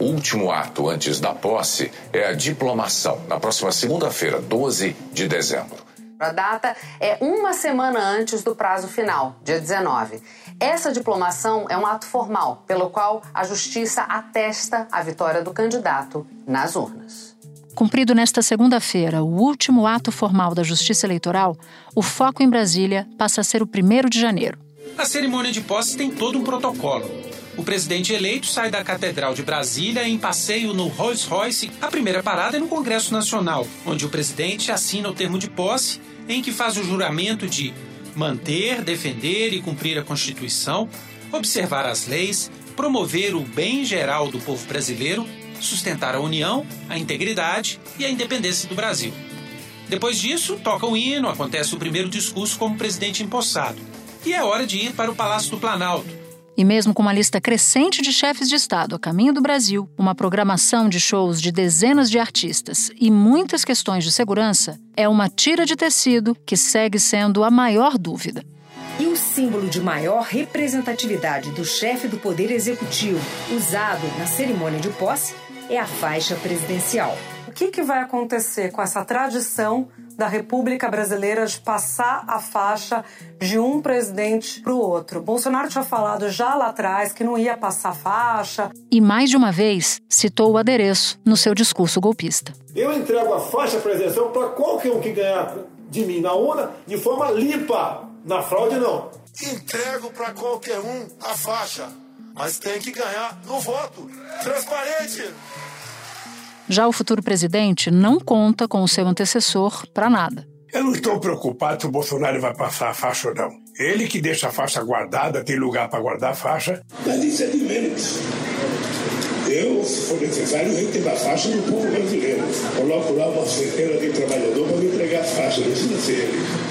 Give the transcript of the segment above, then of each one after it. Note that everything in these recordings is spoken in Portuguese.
O último ato antes da posse é a diplomação, na próxima segunda-feira, 12 de dezembro. A data é uma semana antes do prazo final, dia 19. Essa diplomação é um ato formal, pelo qual a Justiça atesta a vitória do candidato nas urnas. Cumprido nesta segunda-feira o último ato formal da Justiça Eleitoral, o foco em Brasília passa a ser o 1 de janeiro. A cerimônia de posse tem todo um protocolo. O presidente eleito sai da Catedral de Brasília em passeio no Rolls Royce. A primeira parada é no Congresso Nacional, onde o presidente assina o termo de posse, em que faz o juramento de manter, defender e cumprir a Constituição, observar as leis, promover o bem geral do povo brasileiro, sustentar a união, a integridade e a independência do Brasil. Depois disso, toca o hino, acontece o primeiro discurso como presidente empossado. E é hora de ir para o Palácio do Planalto, e mesmo com uma lista crescente de chefes de Estado a caminho do Brasil, uma programação de shows de dezenas de artistas e muitas questões de segurança, é uma tira de tecido que segue sendo a maior dúvida. E o símbolo de maior representatividade do chefe do Poder Executivo usado na cerimônia de posse é a faixa presidencial. O que, que vai acontecer com essa tradição da República Brasileira de passar a faixa de um presidente para o outro. Bolsonaro tinha falado já lá atrás que não ia passar faixa. E mais de uma vez citou o adereço no seu discurso golpista. Eu entrego a faixa presidencial para qualquer um que ganhar de mim na urna de forma limpa. Na fraude, não. Entrego para qualquer um a faixa, mas tem que ganhar no voto. Transparente. Já o futuro presidente não conta com o seu antecessor para nada. Eu não estou preocupado se o Bolsonaro vai passar a faixa ou não. Ele que deixa a faixa guardada, tem lugar para guardar a faixa. Mas isso é de menos. Eu, se for necessário, retiro a faixa do povo brasileiro. Coloco lá uma centena de trabalhador para me entregar a faixa, não precisa ser ele.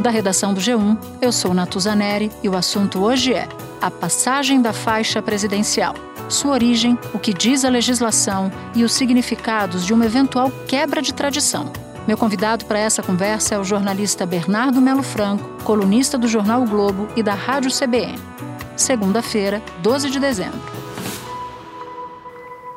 Da redação do G1, eu sou Natuzaneri e o assunto hoje é a passagem da faixa presidencial, sua origem, o que diz a legislação e os significados de uma eventual quebra de tradição. Meu convidado para essa conversa é o jornalista Bernardo Melo Franco, colunista do jornal o Globo e da Rádio CBN. Segunda-feira, 12 de dezembro.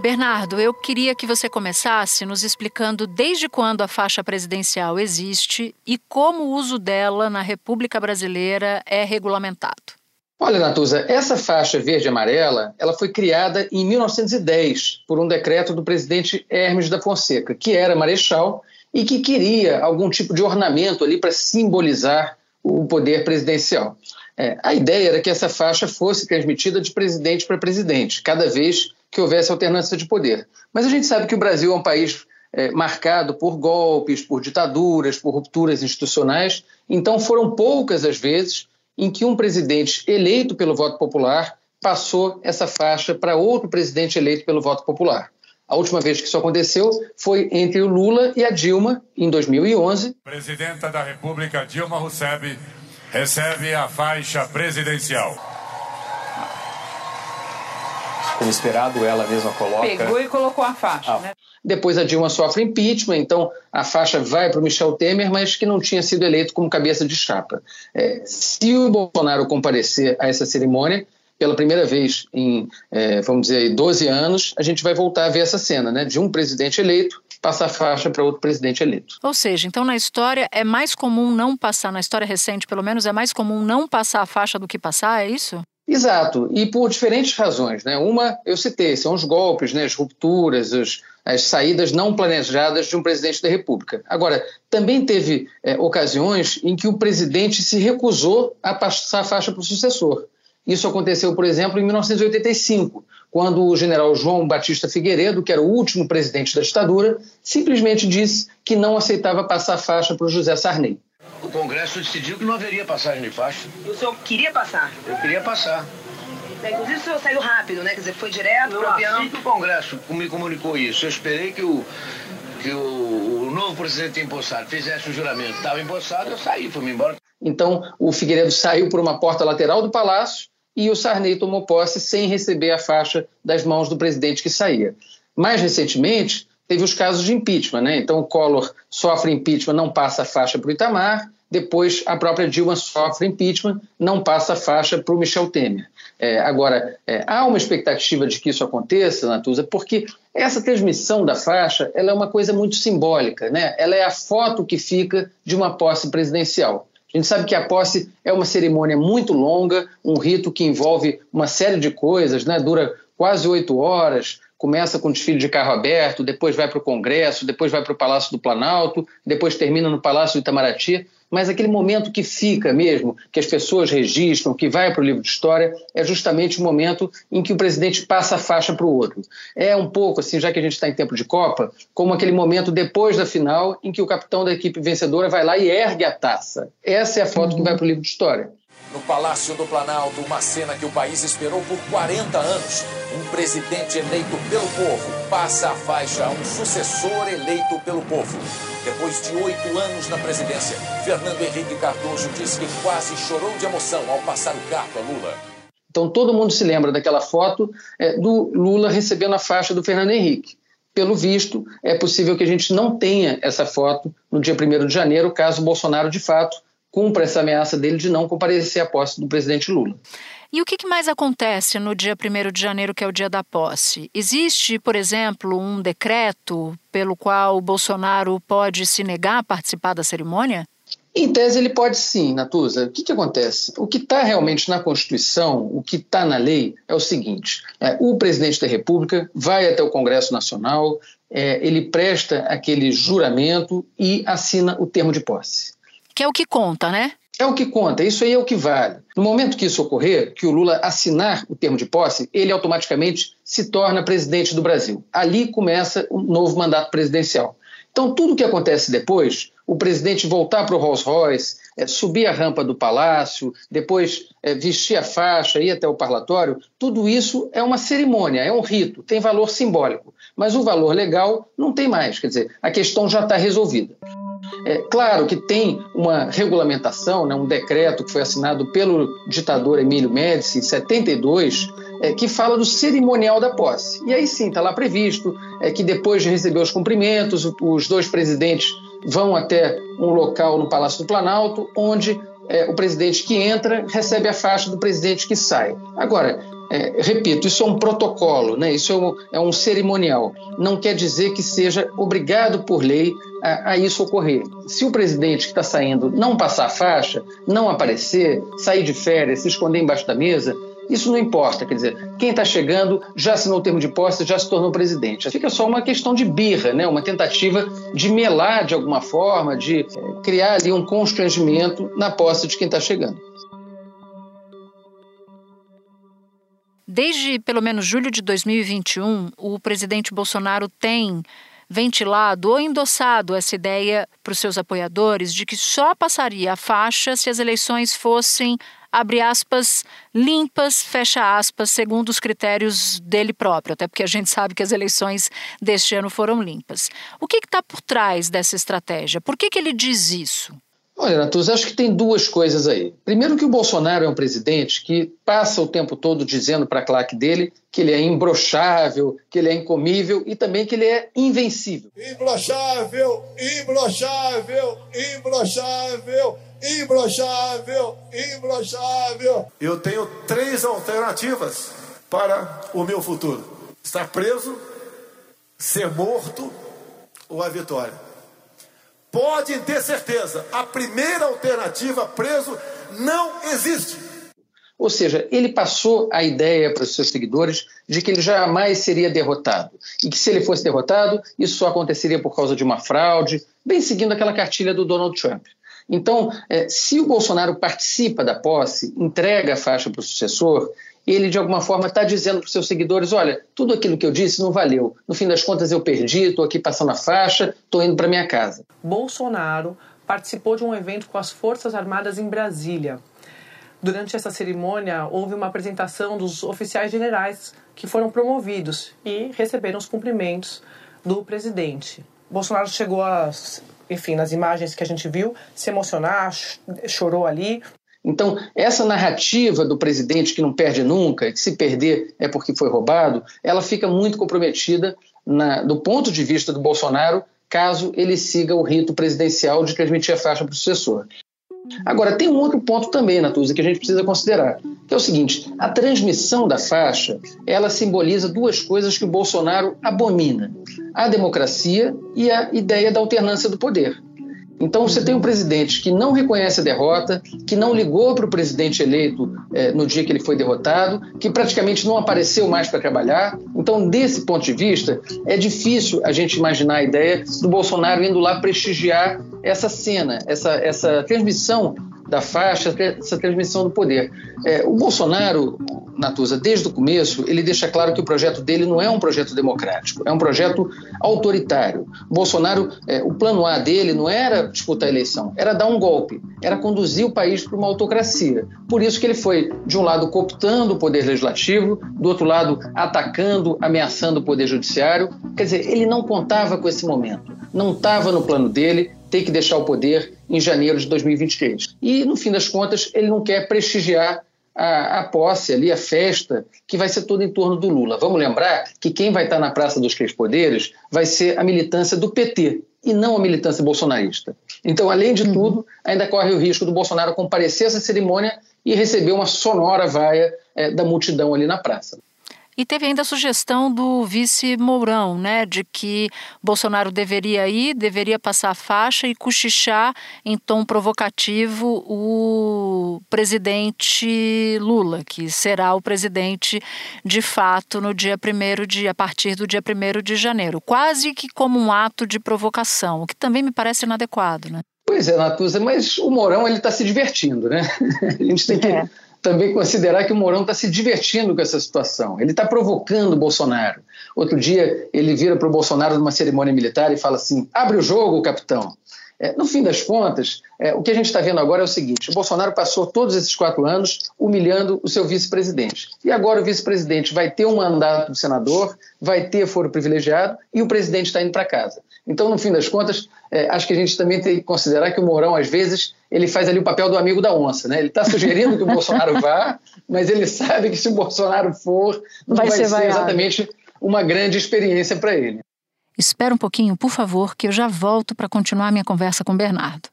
Bernardo, eu queria que você começasse nos explicando desde quando a faixa presidencial existe e como o uso dela na República Brasileira é regulamentado. Olha, Natuza, essa faixa verde e amarela ela foi criada em 1910 por um decreto do presidente Hermes da Fonseca, que era marechal e que queria algum tipo de ornamento ali para simbolizar o poder presidencial. É, a ideia era que essa faixa fosse transmitida de presidente para presidente, cada vez que houvesse alternância de poder. Mas a gente sabe que o Brasil é um país é, marcado por golpes, por ditaduras, por rupturas institucionais, então foram poucas as vezes em que um presidente eleito pelo voto popular passou essa faixa para outro presidente eleito pelo voto popular. A última vez que isso aconteceu foi entre o Lula e a Dilma, em 2011. Presidenta da República Dilma Rousseff recebe a faixa presidencial. Como esperado, ela mesma coloca. Pegou e colocou a faixa, ah. né? Depois a Dilma sofre impeachment, então a faixa vai para o Michel Temer, mas que não tinha sido eleito como cabeça de chapa. É, se o Bolsonaro comparecer a essa cerimônia, pela primeira vez em, é, vamos dizer, 12 anos, a gente vai voltar a ver essa cena, né? De um presidente eleito passar a faixa para outro presidente eleito. Ou seja, então na história é mais comum não passar, na história recente pelo menos, é mais comum não passar a faixa do que passar, é isso? Exato, e por diferentes razões. Né? Uma, eu citei, são os golpes, né? as rupturas, as, as saídas não planejadas de um presidente da República. Agora, também teve é, ocasiões em que o presidente se recusou a passar a faixa para o sucessor. Isso aconteceu, por exemplo, em 1985, quando o general João Batista Figueiredo, que era o último presidente da ditadura, simplesmente disse que não aceitava passar a faixa para o José Sarney. O Congresso decidiu que não haveria passagem de faixa. E o senhor queria passar? Eu queria passar. Inclusive o senhor saiu rápido, né? Quer dizer, foi direto para o avião. Assim que o Congresso me comunicou isso, eu esperei que o, que o, o novo presidente empossado fizesse o juramento. Estava empossado, eu saí, fui-me embora. Então, o Figueiredo saiu por uma porta lateral do palácio e o Sarney tomou posse sem receber a faixa das mãos do presidente que saía. Mais recentemente, teve os casos de impeachment, né? Então, o Collor sofre impeachment, não passa a faixa para o Itamar, depois a própria Dilma sofre impeachment, não passa a faixa para o Michel Temer. É, agora, é, há uma expectativa de que isso aconteça, Natuza, porque essa transmissão da faixa ela é uma coisa muito simbólica, né? ela é a foto que fica de uma posse presidencial. A gente sabe que a posse é uma cerimônia muito longa, um rito que envolve uma série de coisas, né? dura quase oito horas, começa com desfile de carro aberto, depois vai para o Congresso, depois vai para o Palácio do Planalto, depois termina no Palácio do Itamaraty. Mas aquele momento que fica mesmo, que as pessoas registram, que vai para o livro de história, é justamente o momento em que o presidente passa a faixa para o outro. É um pouco assim, já que a gente está em tempo de Copa, como aquele momento depois da final em que o capitão da equipe vencedora vai lá e ergue a taça. Essa é a foto que vai para o livro de história no Palácio do Planalto, uma cena que o país esperou por 40 anos. Um presidente eleito pelo povo passa a faixa a um sucessor eleito pelo povo. Depois de oito anos na presidência, Fernando Henrique Cardoso disse que quase chorou de emoção ao passar o cargo a Lula. Então todo mundo se lembra daquela foto é, do Lula recebendo a faixa do Fernando Henrique. Pelo visto, é possível que a gente não tenha essa foto no dia 1 de janeiro, caso Bolsonaro de fato cumpra essa ameaça dele de não comparecer à posse do presidente Lula. E o que mais acontece no dia 1 de janeiro, que é o dia da posse? Existe, por exemplo, um decreto pelo qual o Bolsonaro pode se negar a participar da cerimônia? Em tese, ele pode sim, Natuza. O que, que acontece? O que está realmente na Constituição, o que está na lei, é o seguinte: é, o presidente da República vai até o Congresso Nacional, é, ele presta aquele juramento e assina o termo de posse. Que é o que conta, né? É o que conta, isso aí é o que vale. No momento que isso ocorrer, que o Lula assinar o termo de posse, ele automaticamente se torna presidente do Brasil. Ali começa um novo mandato presidencial. Então, tudo o que acontece depois, o presidente voltar para o Rolls Royce, é, subir a rampa do palácio, depois é, vestir a faixa, ir até o parlatório, tudo isso é uma cerimônia, é um rito, tem valor simbólico. Mas o valor legal não tem mais, quer dizer, a questão já está resolvida. É claro que tem uma regulamentação, né, um decreto que foi assinado pelo ditador Emílio Médici em 72, é, que fala do cerimonial da posse. E aí sim, está lá previsto é, que depois de receber os cumprimentos, os dois presidentes vão até um local no Palácio do Planalto, onde é, o presidente que entra recebe a faixa do presidente que sai. Agora, é, repito, isso é um protocolo, né? isso é um, é um, cerimonial. Não quer dizer que seja obrigado por lei a, a isso ocorrer. Se o presidente que está saindo não passar a faixa, não aparecer, sair de férias, se esconder embaixo da mesa, isso não importa, quer dizer, quem está chegando já assinou o termo de posse, já se tornou presidente. Fica só uma questão de birra, né? uma tentativa de melar de alguma forma, de é, criar ali um constrangimento na posse de quem está chegando. Desde pelo menos julho de 2021, o presidente Bolsonaro tem ventilado ou endossado essa ideia para os seus apoiadores de que só passaria a faixa se as eleições fossem, abre aspas, limpas, fecha aspas, segundo os critérios dele próprio, até porque a gente sabe que as eleições deste ano foram limpas. O que está por trás dessa estratégia? Por que, que ele diz isso? Olha, Natuza, acho que tem duas coisas aí. Primeiro que o Bolsonaro é um presidente que passa o tempo todo dizendo para a claque dele que ele é imbrochável, que ele é incomível e também que ele é invencível. Imbrochável, imbrochável, imbrochável, imbrochável, imbrochável. Eu tenho três alternativas para o meu futuro: estar preso, ser morto ou a vitória. Podem ter certeza, a primeira alternativa, preso, não existe. Ou seja, ele passou a ideia para os seus seguidores de que ele jamais seria derrotado. E que se ele fosse derrotado, isso só aconteceria por causa de uma fraude, bem seguindo aquela cartilha do Donald Trump. Então, é, se o Bolsonaro participa da posse, entrega a faixa para o sucessor, ele de alguma forma está dizendo para os seus seguidores: olha, tudo aquilo que eu disse não valeu. No fim das contas, eu perdi, estou aqui passando a faixa, estou indo para minha casa. Bolsonaro participou de um evento com as Forças Armadas em Brasília. Durante essa cerimônia, houve uma apresentação dos oficiais generais que foram promovidos e receberam os cumprimentos do presidente. Bolsonaro chegou a, enfim, nas imagens que a gente viu, se emocionar, chorou ali. Então, essa narrativa do presidente que não perde nunca, que se perder é porque foi roubado, ela fica muito comprometida na, do ponto de vista do Bolsonaro, caso ele siga o rito presidencial de transmitir a faixa para o sucessor. Agora, tem um outro ponto também, Natuza, que a gente precisa considerar, que é o seguinte: a transmissão da faixa ela simboliza duas coisas que o Bolsonaro abomina: a democracia e a ideia da alternância do poder. Então você tem um presidente que não reconhece a derrota, que não ligou para o presidente eleito é, no dia que ele foi derrotado, que praticamente não apareceu mais para trabalhar. Então, desse ponto de vista, é difícil a gente imaginar a ideia do Bolsonaro indo lá prestigiar essa cena, essa, essa transmissão da faixa, essa transmissão do poder. É, o Bolsonaro, Natuza, desde o começo, ele deixa claro que o projeto dele não é um projeto democrático, é um projeto autoritário. O Bolsonaro, é, o plano A dele não era disputar a eleição, era dar um golpe, era conduzir o país para uma autocracia. Por isso que ele foi, de um lado, cooptando o poder legislativo, do outro lado, atacando, ameaçando o poder judiciário. Quer dizer, ele não contava com esse momento, não estava no plano dele, ter que deixar o poder em janeiro de 2023. E, no fim das contas, ele não quer prestigiar a, a, posse ali, a festa, que vai ser toda em torno do Lula. Vamos lembrar que quem vai estar na Praça dos Três Poderes vai ser a militância do PT e não a militância bolsonarista. Então, além de uhum. tudo, ainda corre o risco do Bolsonaro comparecer a essa cerimônia e receber uma sonora vaia é, da multidão ali na praça. E teve ainda a sugestão do vice Mourão, né, de que Bolsonaro deveria ir, deveria passar a faixa e cochichar em tom provocativo o presidente Lula, que será o presidente de fato no dia primeiro de a partir do dia 1 de janeiro, quase que como um ato de provocação, o que também me parece inadequado, né? Pois é, Natuza, mas o Mourão ele está se divertindo, né? A gente tem que é também considerar que o Mourão está se divertindo com essa situação. Ele está provocando o Bolsonaro. Outro dia, ele vira para o Bolsonaro numa cerimônia militar e fala assim: abre o jogo, capitão. É, no fim das contas, é, o que a gente está vendo agora é o seguinte: o Bolsonaro passou todos esses quatro anos humilhando o seu vice-presidente. E agora o vice-presidente vai ter um mandato de senador, vai ter foro privilegiado e o presidente está indo para casa. Então, no fim das contas, é, acho que a gente também tem que considerar que o Mourão, às vezes, ele faz ali o papel do amigo da onça. Né? Ele está sugerindo que o Bolsonaro vá, mas ele sabe que se o Bolsonaro for, não vai, vai ser, ser exatamente uma grande experiência para ele. Espera um pouquinho, por favor, que eu já volto para continuar minha conversa com Bernardo.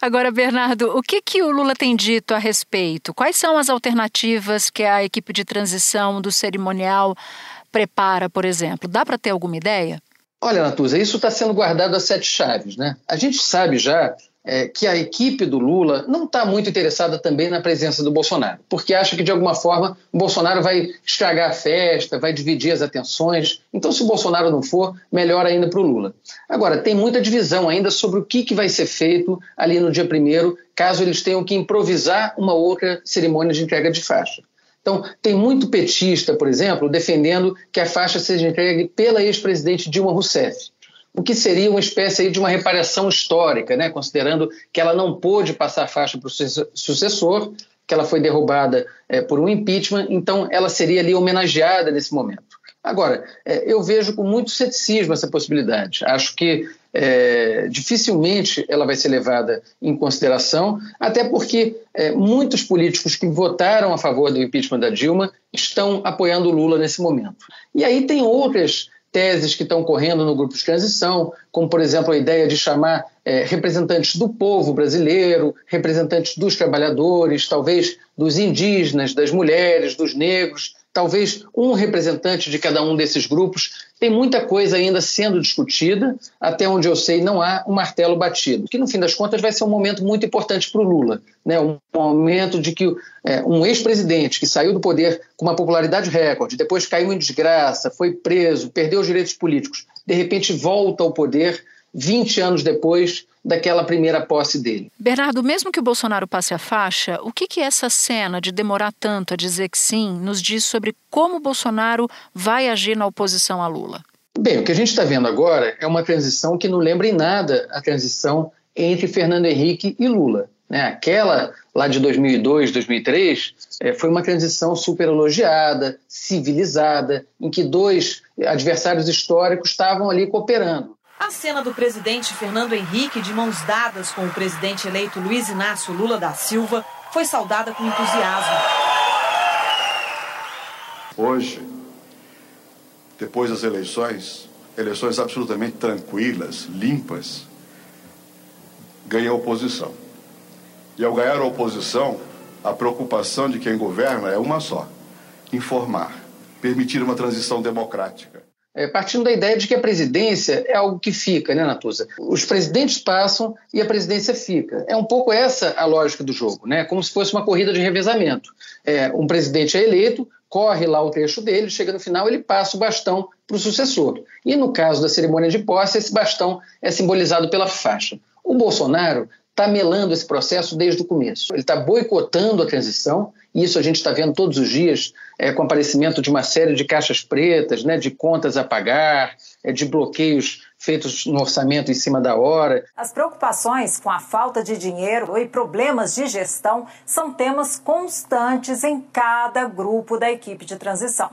Agora, Bernardo, o que, que o Lula tem dito a respeito? Quais são as alternativas que a equipe de transição do cerimonial prepara, por exemplo? Dá para ter alguma ideia? Olha, Natuza, isso está sendo guardado a sete chaves, né? A gente sabe já é, que a equipe do Lula não está muito interessada também na presença do Bolsonaro, porque acha que de alguma forma o Bolsonaro vai estragar a festa, vai dividir as atenções. Então, se o Bolsonaro não for, melhor ainda para o Lula. Agora, tem muita divisão ainda sobre o que, que vai ser feito ali no dia primeiro, caso eles tenham que improvisar uma outra cerimônia de entrega de faixa. Então, tem muito petista, por exemplo, defendendo que a faixa seja entregue pela ex-presidente Dilma Rousseff o que seria uma espécie de uma reparação histórica, né? considerando que ela não pôde passar a faixa para o sucessor, que ela foi derrubada é, por um impeachment, então ela seria ali homenageada nesse momento. Agora, é, eu vejo com muito ceticismo essa possibilidade. Acho que é, dificilmente ela vai ser levada em consideração, até porque é, muitos políticos que votaram a favor do impeachment da Dilma estão apoiando o Lula nesse momento. E aí tem outras teses que estão correndo no grupo de transição, como, por exemplo, a ideia de chamar é, representantes do povo brasileiro, representantes dos trabalhadores, talvez dos indígenas, das mulheres, dos negros, talvez um representante de cada um desses grupos. Tem muita coisa ainda sendo discutida, até onde eu sei, não há um martelo batido, que no fim das contas vai ser um momento muito importante para o Lula. Né? Um momento de que é, um ex-presidente que saiu do poder com uma popularidade recorde, depois caiu em desgraça, foi preso, perdeu os direitos políticos, de repente volta ao poder 20 anos depois daquela primeira posse dele. Bernardo, mesmo que o Bolsonaro passe a faixa, o que, que essa cena de demorar tanto a dizer que sim nos diz sobre como o Bolsonaro vai agir na oposição a Lula? Bem, o que a gente está vendo agora é uma transição que não lembra em nada a transição entre Fernando Henrique e Lula. Né? Aquela lá de 2002, 2003, é, foi uma transição super elogiada, civilizada, em que dois adversários históricos estavam ali cooperando. A cena do presidente Fernando Henrique de mãos dadas com o presidente eleito Luiz Inácio Lula da Silva foi saudada com entusiasmo. Hoje, depois das eleições, eleições absolutamente tranquilas, limpas, ganha a oposição. E ao ganhar a oposição, a preocupação de quem governa é uma só: informar, permitir uma transição democrática. É, partindo da ideia de que a presidência é algo que fica, né, Natuza? Os presidentes passam e a presidência fica. É um pouco essa a lógica do jogo, né? Como se fosse uma corrida de revezamento. É, um presidente é eleito, corre lá o trecho dele, chega no final, ele passa o bastão para o sucessor. E no caso da cerimônia de posse, esse bastão é simbolizado pela faixa. O Bolsonaro está melando esse processo desde o começo. Ele está boicotando a transição, e isso a gente está vendo todos os dias é, com o aparecimento de uma série de caixas pretas, né, de contas a pagar, é, de bloqueios feitos no orçamento em cima da hora. As preocupações com a falta de dinheiro e problemas de gestão são temas constantes em cada grupo da equipe de transição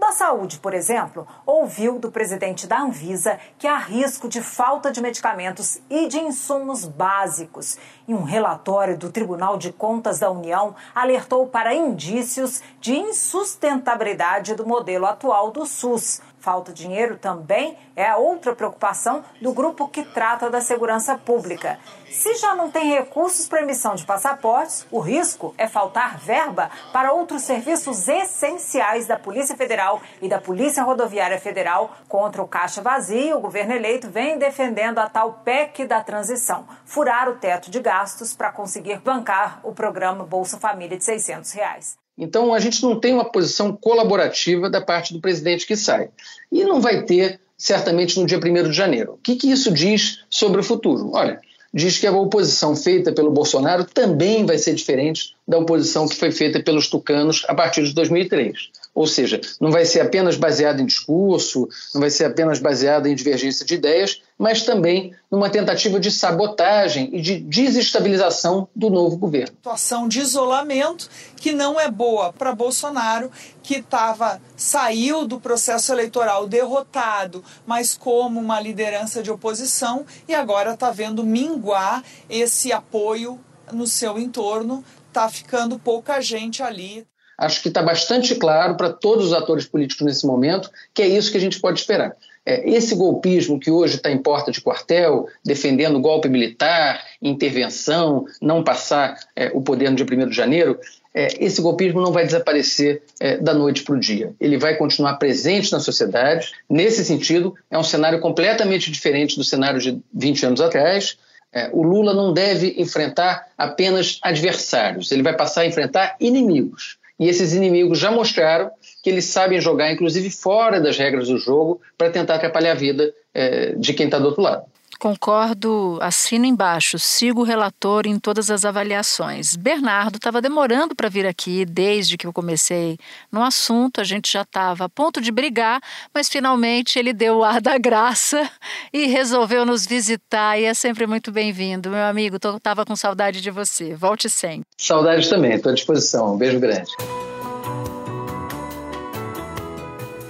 da Saúde, por exemplo, ouviu do presidente da Anvisa que há risco de falta de medicamentos e de insumos básicos. E um relatório do Tribunal de Contas da União alertou para indícios de insustentabilidade do modelo atual do SUS. Falta dinheiro também é a outra preocupação do grupo que trata da segurança pública. Se já não tem recursos para emissão de passaportes, o risco é faltar verba para outros serviços essenciais da Polícia Federal e da Polícia Rodoviária Federal. Contra o caixa vazio, o governo eleito vem defendendo a tal PEC da transição, furar o teto de gastos para conseguir bancar o programa Bolsa Família de 600 reais. Então, a gente não tem uma posição colaborativa da parte do presidente que sai. E não vai ter, certamente, no dia 1 de janeiro. O que, que isso diz sobre o futuro? Olha, diz que a oposição feita pelo Bolsonaro também vai ser diferente da oposição que foi feita pelos tucanos a partir de 2003. Ou seja, não vai ser apenas baseado em discurso, não vai ser apenas baseado em divergência de ideias, mas também numa tentativa de sabotagem e de desestabilização do novo governo. Situação de isolamento que não é boa para Bolsonaro, que tava, saiu do processo eleitoral derrotado, mas como uma liderança de oposição, e agora está vendo minguar esse apoio no seu entorno, está ficando pouca gente ali acho que está bastante claro para todos os atores políticos nesse momento que é isso que a gente pode esperar. É, esse golpismo que hoje está em porta de quartel, defendendo golpe militar, intervenção, não passar é, o poder no dia 1 de janeiro, é, esse golpismo não vai desaparecer é, da noite para o dia. Ele vai continuar presente na sociedade. Nesse sentido, é um cenário completamente diferente do cenário de 20 anos atrás. É, o Lula não deve enfrentar apenas adversários, ele vai passar a enfrentar inimigos. E esses inimigos já mostraram que eles sabem jogar, inclusive fora das regras do jogo, para tentar atrapalhar a vida é, de quem está do outro lado. Concordo, assino embaixo, sigo o relator em todas as avaliações. Bernardo estava demorando para vir aqui desde que eu comecei no assunto, a gente já estava a ponto de brigar, mas finalmente ele deu o ar da graça e resolveu nos visitar e é sempre muito bem-vindo. Meu amigo, estava com saudade de você. Volte sempre. Saudade também, estou à disposição. Um beijo grande.